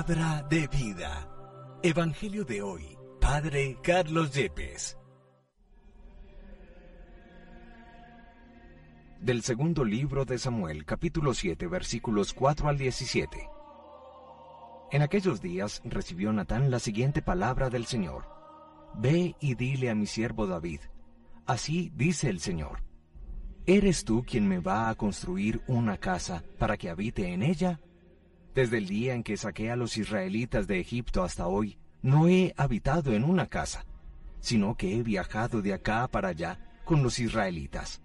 Palabra de vida. Evangelio de hoy. Padre Carlos Yepes. Del segundo libro de Samuel, capítulo 7, versículos 4 al 17. En aquellos días recibió Natán la siguiente palabra del Señor. Ve y dile a mi siervo David. Así dice el Señor. ¿Eres tú quien me va a construir una casa para que habite en ella? Desde el día en que saqué a los israelitas de Egipto hasta hoy, no he habitado en una casa, sino que he viajado de acá para allá con los israelitas.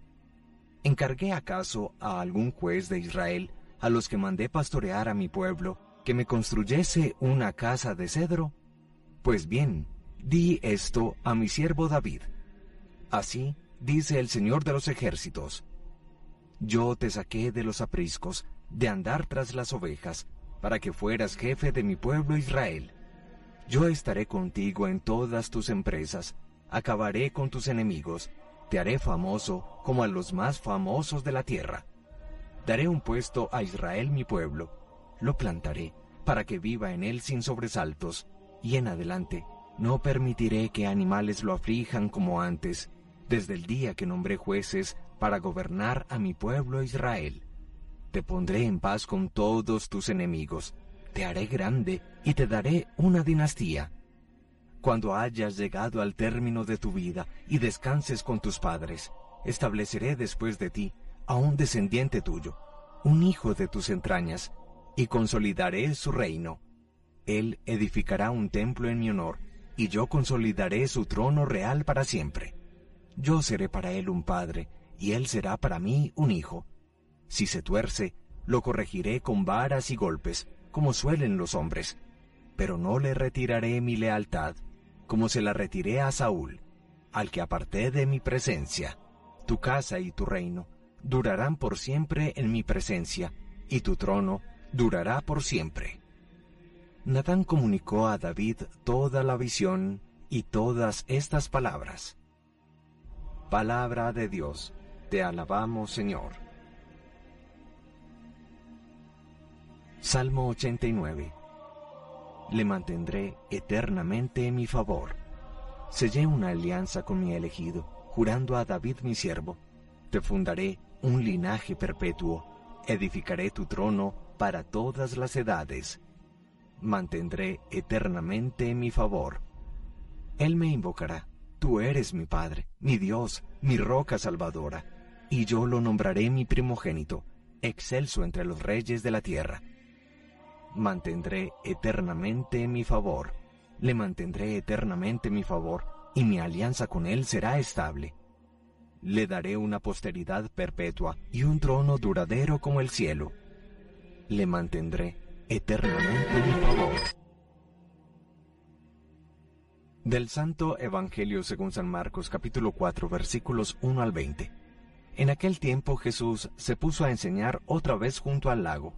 ¿Encargué acaso a algún juez de Israel, a los que mandé pastorear a mi pueblo, que me construyese una casa de cedro? Pues bien, di esto a mi siervo David. Así dice el Señor de los ejércitos. Yo te saqué de los apriscos, de andar tras las ovejas, para que fueras jefe de mi pueblo Israel. Yo estaré contigo en todas tus empresas, acabaré con tus enemigos, te haré famoso como a los más famosos de la tierra. Daré un puesto a Israel mi pueblo, lo plantaré, para que viva en él sin sobresaltos, y en adelante no permitiré que animales lo aflijan como antes, desde el día que nombré jueces para gobernar a mi pueblo Israel. Te pondré en paz con todos tus enemigos, te haré grande y te daré una dinastía. Cuando hayas llegado al término de tu vida y descanses con tus padres, estableceré después de ti a un descendiente tuyo, un hijo de tus entrañas, y consolidaré su reino. Él edificará un templo en mi honor, y yo consolidaré su trono real para siempre. Yo seré para él un padre, y él será para mí un hijo. Si se tuerce, lo corregiré con varas y golpes, como suelen los hombres. Pero no le retiraré mi lealtad, como se la retiré a Saúl, al que aparté de mi presencia. Tu casa y tu reino durarán por siempre en mi presencia, y tu trono durará por siempre. Natán comunicó a David toda la visión y todas estas palabras. Palabra de Dios, te alabamos Señor. Salmo 89 Le mantendré eternamente en mi favor. Sellé una alianza con mi elegido, jurando a David mi siervo. Te fundaré un linaje perpetuo, edificaré tu trono para todas las edades. Mantendré eternamente en mi favor. Él me invocará, tú eres mi Padre, mi Dios, mi roca salvadora, y yo lo nombraré mi primogénito, excelso entre los reyes de la tierra mantendré eternamente mi favor, le mantendré eternamente mi favor, y mi alianza con él será estable. Le daré una posteridad perpetua y un trono duradero como el cielo. Le mantendré eternamente mi favor. Del Santo Evangelio según San Marcos capítulo 4 versículos 1 al 20. En aquel tiempo Jesús se puso a enseñar otra vez junto al lago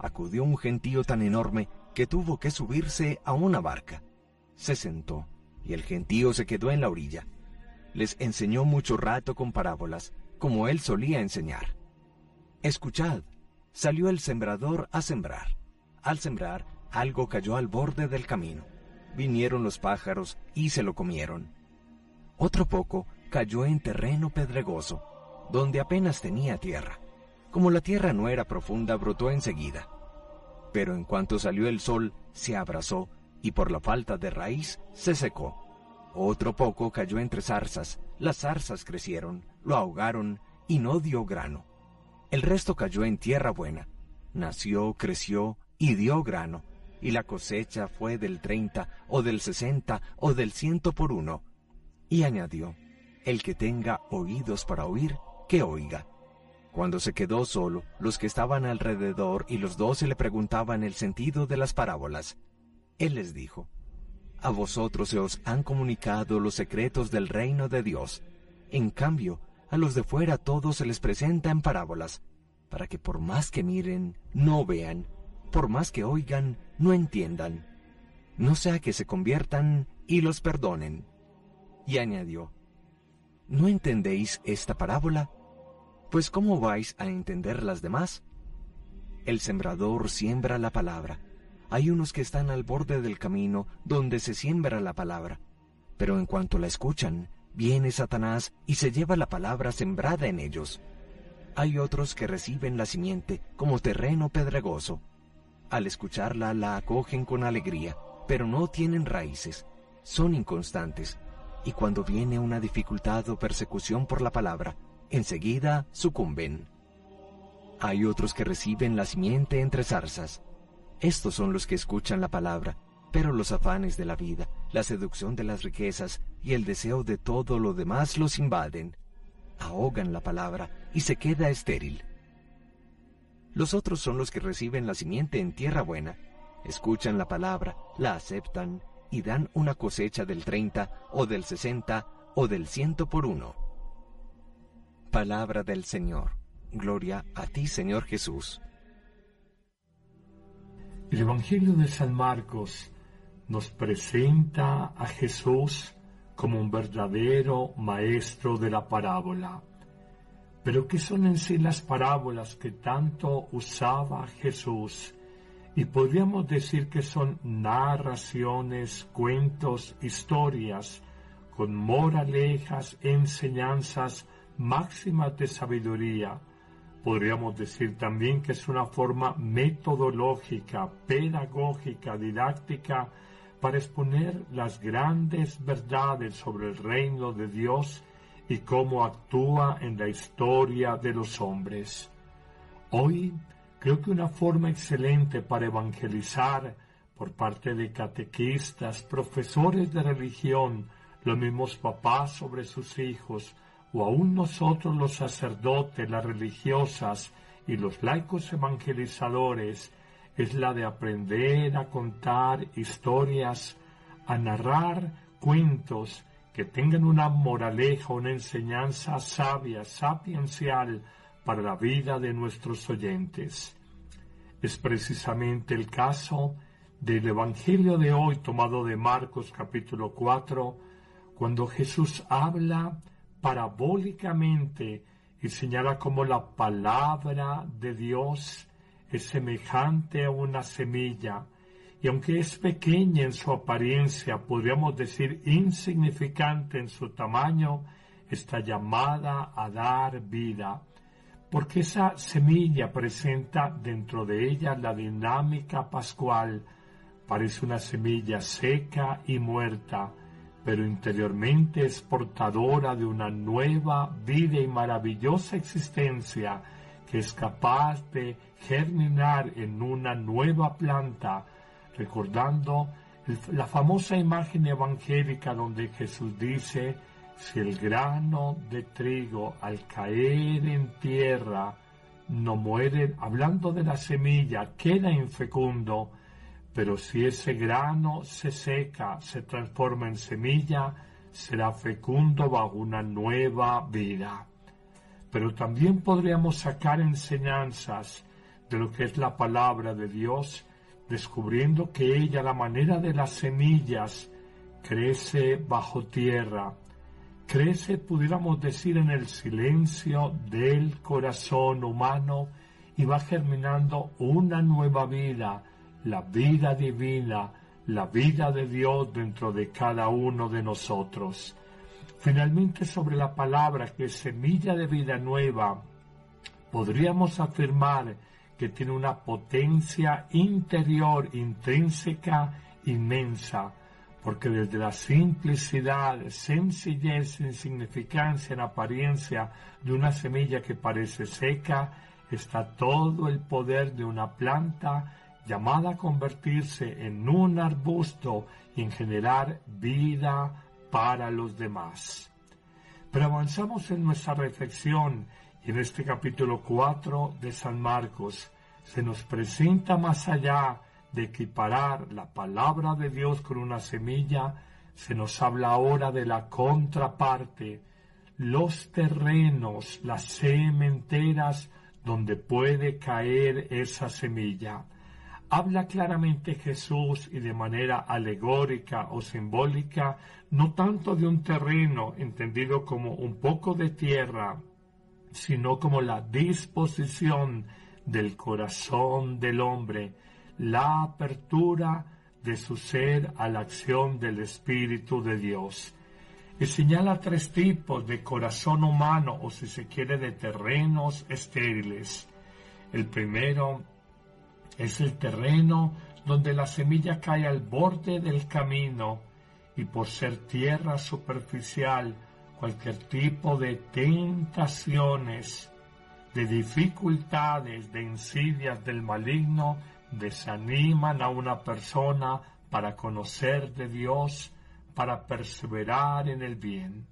acudió un gentío tan enorme que tuvo que subirse a una barca. Se sentó, y el gentío se quedó en la orilla. Les enseñó mucho rato con parábolas, como él solía enseñar. Escuchad, salió el sembrador a sembrar. Al sembrar, algo cayó al borde del camino. Vinieron los pájaros y se lo comieron. Otro poco cayó en terreno pedregoso, donde apenas tenía tierra como la tierra no era profunda, brotó enseguida. Pero en cuanto salió el sol, se abrazó y por la falta de raíz se secó. Otro poco cayó entre zarzas, las zarzas crecieron, lo ahogaron y no dio grano. El resto cayó en tierra buena, nació, creció y dio grano, y la cosecha fue del treinta o del sesenta o del ciento por uno. Y añadió, el que tenga oídos para oír, que oiga. Cuando se quedó solo, los que estaban alrededor y los doce le preguntaban el sentido de las parábolas. Él les dijo, A vosotros se os han comunicado los secretos del reino de Dios. En cambio, a los de fuera todo se les presenta en parábolas, para que por más que miren, no vean, por más que oigan, no entiendan. No sea que se conviertan y los perdonen. Y añadió, ¿No entendéis esta parábola? Pues ¿cómo vais a entender las demás? El sembrador siembra la palabra. hay unos que están al borde del camino donde se siembra la palabra, pero en cuanto la escuchan, viene Satanás y se lleva la palabra sembrada en ellos. Hay otros que reciben la simiente como terreno pedregoso. Al escucharla la acogen con alegría, pero no tienen raíces, son inconstantes, y cuando viene una dificultad o persecución por la palabra, enseguida sucumben. Hay otros que reciben la simiente entre zarzas. Estos son los que escuchan la palabra, pero los afanes de la vida, la seducción de las riquezas y el deseo de todo lo demás los invaden, ahogan la palabra y se queda estéril. Los otros son los que reciben la simiente en tierra buena, escuchan la palabra, la aceptan y dan una cosecha del treinta o del sesenta o del ciento por uno. Palabra del Señor. Gloria a ti, Señor Jesús. El Evangelio de San Marcos nos presenta a Jesús como un verdadero maestro de la parábola. Pero ¿qué son en sí las parábolas que tanto usaba Jesús? Y podríamos decir que son narraciones, cuentos, historias, con moralejas, enseñanzas máximas de sabiduría. Podríamos decir también que es una forma metodológica, pedagógica, didáctica, para exponer las grandes verdades sobre el reino de Dios y cómo actúa en la historia de los hombres. Hoy creo que una forma excelente para evangelizar por parte de catequistas, profesores de religión, los mismos papás sobre sus hijos, o aún nosotros los sacerdotes, las religiosas y los laicos evangelizadores, es la de aprender a contar historias, a narrar cuentos que tengan una moraleja, una enseñanza sabia, sapiencial para la vida de nuestros oyentes. Es precisamente el caso del Evangelio de hoy tomado de Marcos capítulo 4, cuando Jesús habla parabólicamente y señala como la palabra de Dios es semejante a una semilla, y aunque es pequeña en su apariencia, podríamos decir insignificante en su tamaño, está llamada a dar vida, porque esa semilla presenta dentro de ella la dinámica pascual, parece una semilla seca y muerta, pero interiormente es portadora de una nueva vida y maravillosa existencia, que es capaz de germinar en una nueva planta, recordando la famosa imagen evangélica donde Jesús dice, si el grano de trigo al caer en tierra no muere, hablando de la semilla, queda infecundo, pero si ese grano se seca, se transforma en semilla, será fecundo bajo una nueva vida. Pero también podríamos sacar enseñanzas de lo que es la palabra de Dios, descubriendo que ella, la manera de las semillas, crece bajo tierra, crece, pudiéramos decir, en el silencio del corazón humano y va germinando una nueva vida, la vida divina, la vida de Dios dentro de cada uno de nosotros. Finalmente, sobre la palabra que es semilla de vida nueva, podríamos afirmar que tiene una potencia interior, intrínseca, inmensa, porque desde la simplicidad, sencillez, insignificancia en apariencia de una semilla que parece seca, está todo el poder de una planta llamada a convertirse en un arbusto y en generar vida, para los demás. Pero avanzamos en nuestra reflexión y en este capítulo 4 de San Marcos se nos presenta más allá de equiparar la palabra de Dios con una semilla, se nos habla ahora de la contraparte, los terrenos, las sementeras donde puede caer esa semilla. Habla claramente Jesús y de manera alegórica o simbólica no tanto de un terreno entendido como un poco de tierra, sino como la disposición del corazón del hombre, la apertura de su ser a la acción del Espíritu de Dios. Y señala tres tipos de corazón humano o si se quiere de terrenos estériles. El primero es el terreno donde la semilla cae al borde del camino y por ser tierra superficial, cualquier tipo de tentaciones, de dificultades, de insidias del maligno, desaniman a una persona para conocer de Dios, para perseverar en el bien.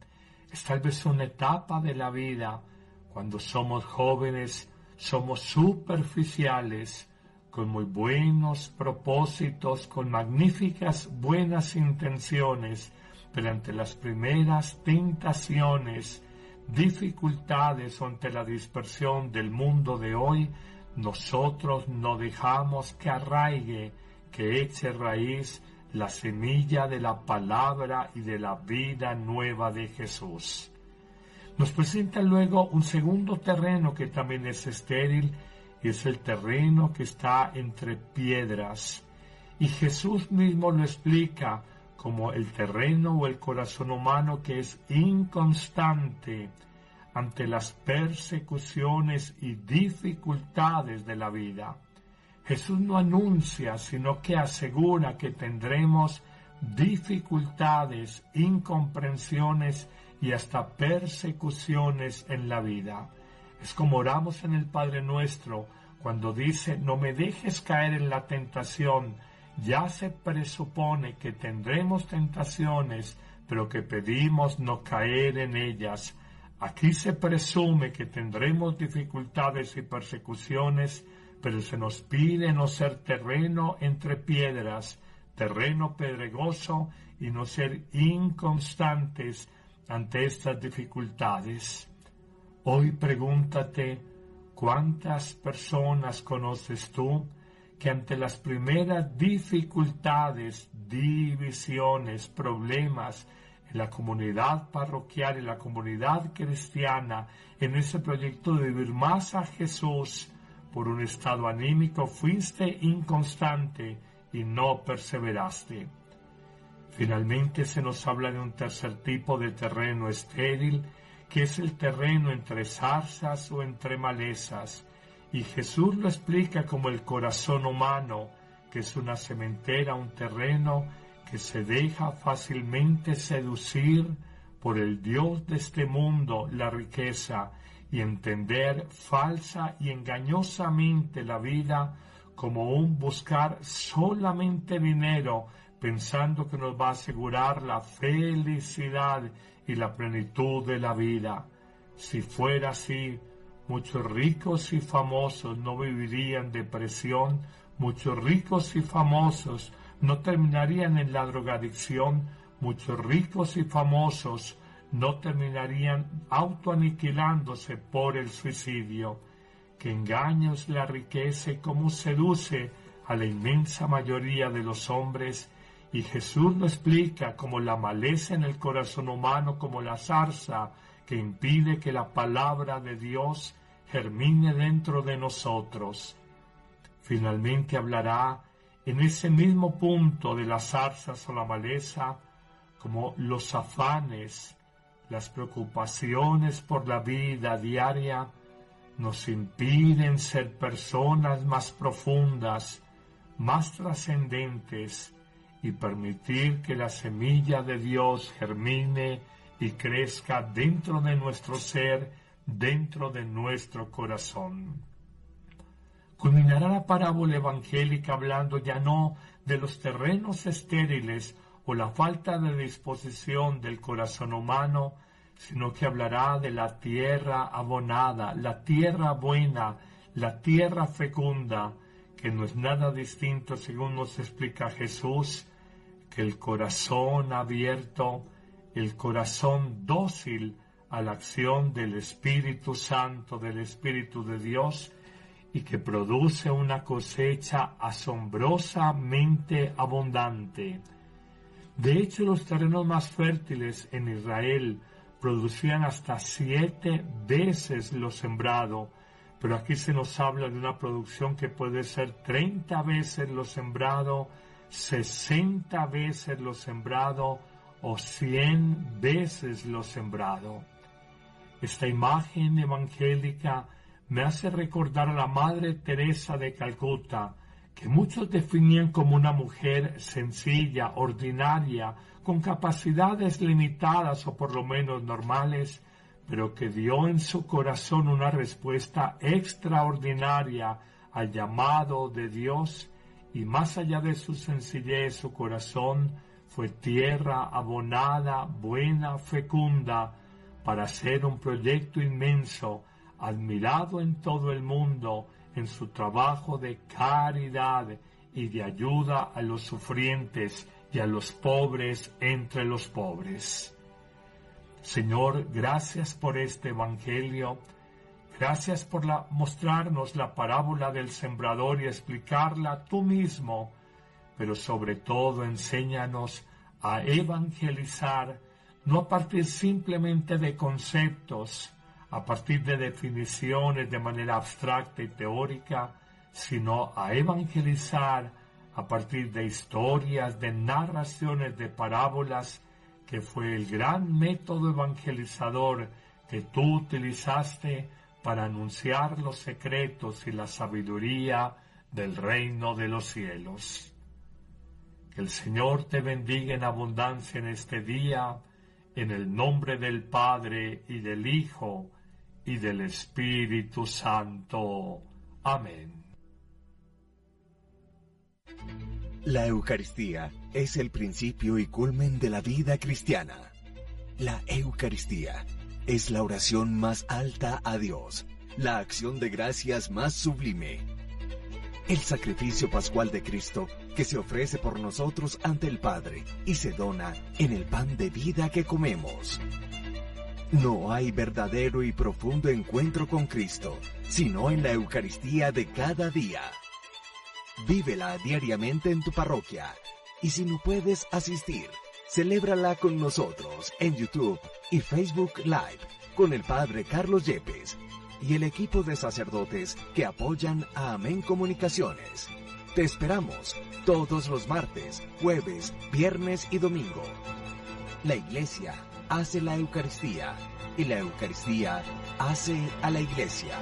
Es tal vez una etapa de la vida cuando somos jóvenes, somos superficiales, con muy buenos propósitos, con magníficas buenas intenciones, pero ante las primeras tentaciones, dificultades ante la dispersión del mundo de hoy, nosotros no dejamos que arraigue, que eche raíz la semilla de la palabra y de la vida nueva de Jesús. Nos presenta luego un segundo terreno que también es estéril y es el terreno que está entre piedras. Y Jesús mismo lo explica como el terreno o el corazón humano que es inconstante ante las persecuciones y dificultades de la vida. Jesús no anuncia, sino que asegura que tendremos dificultades, incomprensiones y hasta persecuciones en la vida. Es como oramos en el Padre nuestro cuando dice, no me dejes caer en la tentación. Ya se presupone que tendremos tentaciones, pero que pedimos no caer en ellas. Aquí se presume que tendremos dificultades y persecuciones, pero se nos pide no ser terreno entre piedras, terreno pedregoso y no ser inconstantes ante estas dificultades. Hoy pregúntate, ¿cuántas personas conoces tú que ante las primeras dificultades, divisiones, problemas en la comunidad parroquial, en la comunidad cristiana, en ese proyecto de vivir más a Jesús, por un estado anímico fuiste inconstante y no perseveraste? Finalmente se nos habla de un tercer tipo de terreno estéril que es el terreno entre zarzas o entre malezas, y Jesús lo explica como el corazón humano, que es una cementera, un terreno que se deja fácilmente seducir por el Dios de este mundo, la riqueza, y entender falsa y engañosamente la vida como un buscar solamente dinero, pensando que nos va a asegurar la felicidad y la plenitud de la vida. Si fuera así, muchos ricos y famosos no vivirían depresión, muchos ricos y famosos no terminarían en la drogadicción, muchos ricos y famosos no terminarían autoaniquilándose por el suicidio. Que engaños la riqueza y cómo seduce a la inmensa mayoría de los hombres y Jesús lo explica como la maleza en el corazón humano, como la zarza que impide que la palabra de Dios germine dentro de nosotros. Finalmente hablará en ese mismo punto de las zarzas o la maleza como los afanes, las preocupaciones por la vida diaria nos impiden ser personas más profundas, más trascendentes, y permitir que la semilla de Dios germine y crezca dentro de nuestro ser, dentro de nuestro corazón. Culminará la parábola evangélica hablando ya no de los terrenos estériles o la falta de disposición del corazón humano, sino que hablará de la tierra abonada, la tierra buena, la tierra fecunda, que no es nada distinto, según nos explica Jesús, que el corazón abierto, el corazón dócil a la acción del Espíritu Santo, del Espíritu de Dios, y que produce una cosecha asombrosamente abundante. De hecho, los terrenos más fértiles en Israel producían hasta siete veces lo sembrado, pero aquí se nos habla de una producción que puede ser 30 veces lo sembrado, 60 veces lo sembrado o 100 veces lo sembrado. Esta imagen evangélica me hace recordar a la Madre Teresa de Calcuta, que muchos definían como una mujer sencilla, ordinaria, con capacidades limitadas o por lo menos normales, pero que dio en su corazón una respuesta extraordinaria al llamado de Dios y más allá de su sencillez, su corazón fue tierra abonada, buena, fecunda, para hacer un proyecto inmenso, admirado en todo el mundo en su trabajo de caridad y de ayuda a los sufrientes y a los pobres entre los pobres. Señor, gracias por este Evangelio. Gracias por mostrarnos la parábola del sembrador y explicarla tú mismo, pero sobre todo enséñanos a evangelizar, no a partir simplemente de conceptos, a partir de definiciones de manera abstracta y teórica, sino a evangelizar a partir de historias, de narraciones, de parábolas, que fue el gran método evangelizador que tú utilizaste para anunciar los secretos y la sabiduría del reino de los cielos. Que el Señor te bendiga en abundancia en este día, en el nombre del Padre y del Hijo y del Espíritu Santo. Amén. La Eucaristía es el principio y culmen de la vida cristiana. La Eucaristía es la oración más alta a Dios, la acción de gracias más sublime. El sacrificio pascual de Cristo que se ofrece por nosotros ante el Padre y se dona en el pan de vida que comemos. No hay verdadero y profundo encuentro con Cristo, sino en la Eucaristía de cada día. Vívela diariamente en tu parroquia y si no puedes asistir, celébrala con nosotros en YouTube y Facebook Live con el Padre Carlos Yepes y el equipo de sacerdotes que apoyan a Amén Comunicaciones. Te esperamos todos los martes, jueves, viernes y domingo. La Iglesia hace la Eucaristía y la Eucaristía hace a la Iglesia.